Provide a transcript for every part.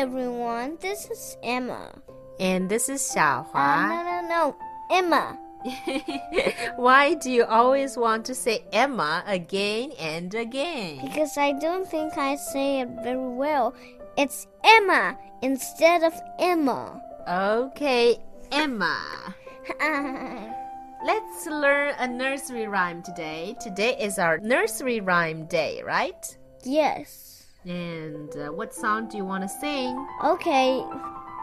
everyone. This is Emma. And this is 小 Uh, no, no, no. Emma. Why do you always want to say Emma again and again? Because I don't think I say it very well. It's Emma instead of Emma. Okay, Emma. Let's learn a nursery rhyme today. Today is our nursery rhyme day, right? yes. And uh, what song do you want to sing? Okay.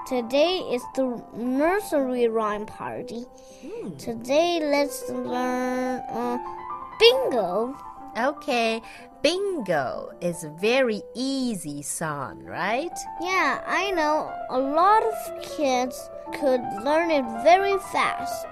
Today is the nursery rhyme party. Hmm. Today, let's learn uh, bingo. Okay, Bingo is a very easy song, right? Yeah, I know a lot of kids could learn it very fast.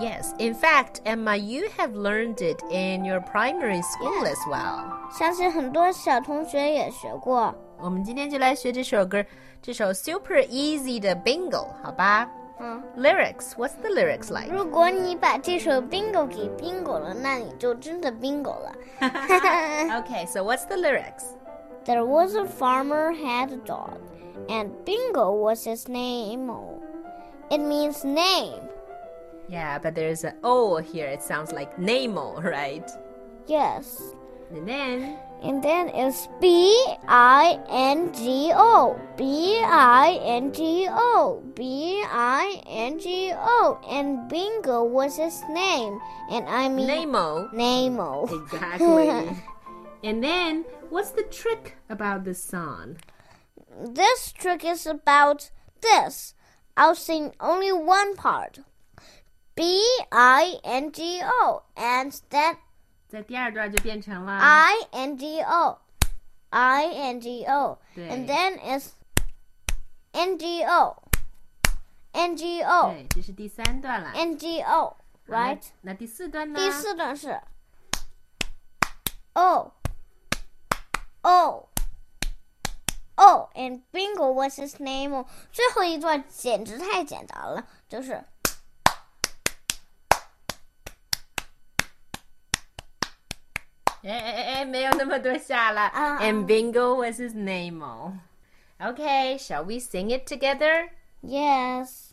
Yes, in fact, Emma, you have learned it in your primary school Yeah. as well. 相信很多小同学也学过。我们今天就来学这首歌，这首 super easy 的 Bingo，好吧嗯， ？Lyrics, what's the lyrics like? 如果你把这首 bingo 给 bingo 了，那你就真的 bingo 了。 okay, so what's the lyrics? There was a farmer had a dog, and Bingo was his name. It means name. Yeah, but there's an O here. It sounds like Nemo, right? Yes. And then, And then it's B I N G O. B I N G O. B I N G O. And Bingo was his name. And I mean Nemo. Nemo. Exactly. and then, what's the trick about this song? This trick is about this. I'll sing only one part. B I N G O. And then 在第二段就变成了 I N G O. I N G O. 对 And then it's N G O. N G O. 对，这是第三段了。 N G O. 那 Right? 那第四段呢？第四段是 O. O. O. And Bingo was his name. 最后一段简直太简单了，就是。 哎哎哎哎，没有那么多下了。啊 And Bingo was his name. Oh. Okay, shall we sing it together? Yes.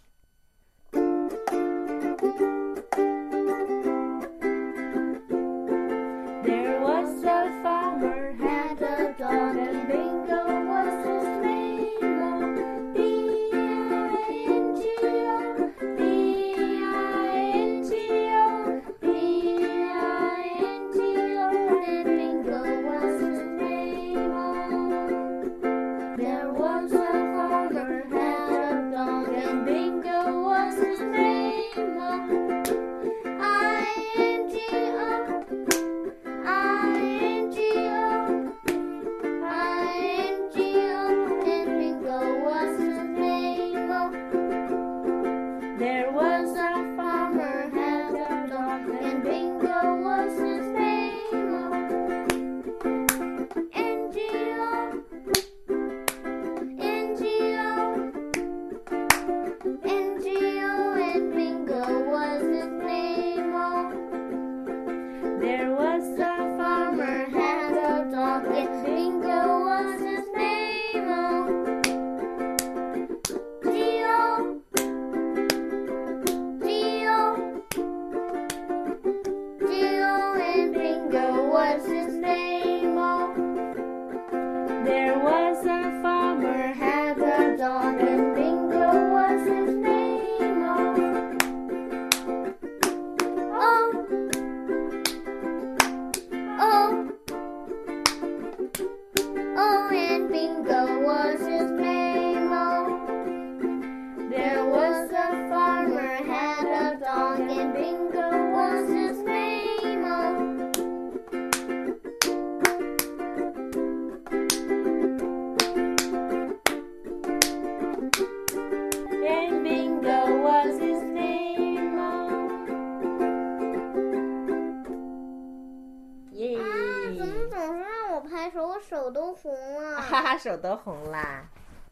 手，我手都红了。哈哈，手都红啦。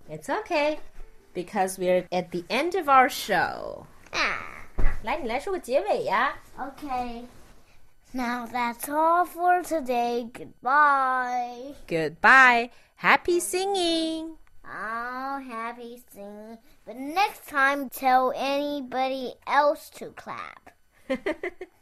It's okay, because we're at the end of our show. 啊来，你来说个结尾呀。 Okay. Now that's all for today. Goodbye. Goodbye. Happy singing. Ah, happy singing, but next time tell anybody else to clap.